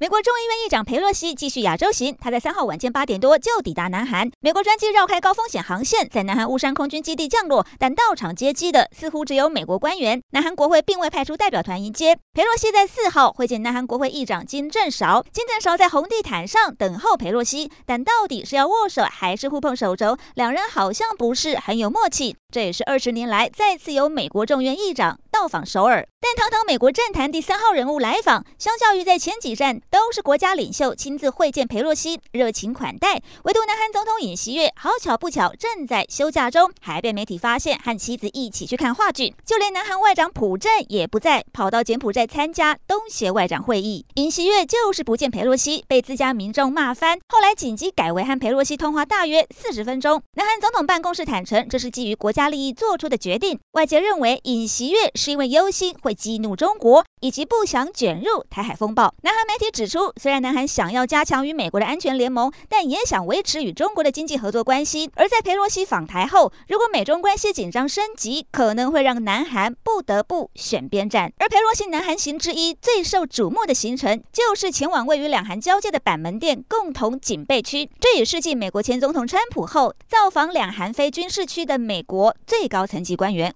美国众议院议长佩洛西继续亚洲行，他在三号晚间八点多就抵达南韩。美国专机绕开高风险航线，在南韩乌山空军基地降落，但到场接机的似乎只有美国官员。南韩国会并未派出代表团迎接佩洛西。在四号会见南韩国会议长金正韶，金正韶在红地毯上等候佩洛西，但到底是要握手还是互碰手肘，两人好像不是很有默契。这也是二十年来再次由美国众院议长到访首尔。但堂堂美国政坛第三号人物来访，相较于在前几站都是国家领袖亲自会见裴洛西，热情款待，唯独南韩总统尹锡悦好巧不巧正在休假中，还被媒体发现和妻子一起去看话剧。就连南韩外长朴正也不在，跑到柬埔寨参加东协外长会议。尹锡悦就是不见裴洛西，被自家民众骂翻，后来紧急改为和裴洛西通话大约四十分钟。南韩总统办公室坦承，这是基于国家利益做出的决定。外界认为尹锡悦是因为忧心。会激怒中国，以及不想卷入台海风暴。南韩媒体指出，虽然南韩想要加强与美国的安全联盟，但也想维持与中国的经济合作关系。而在裴洛西访台后，如果美中关系紧张升级，可能会让南韩不得不选边站。而裴洛西南韩行之一最受瞩目的行程，就是前往位于两韩交界的板门店共同警备区。这也是继美国前总统川普后造访两韩非军事区的美国最高层级官员。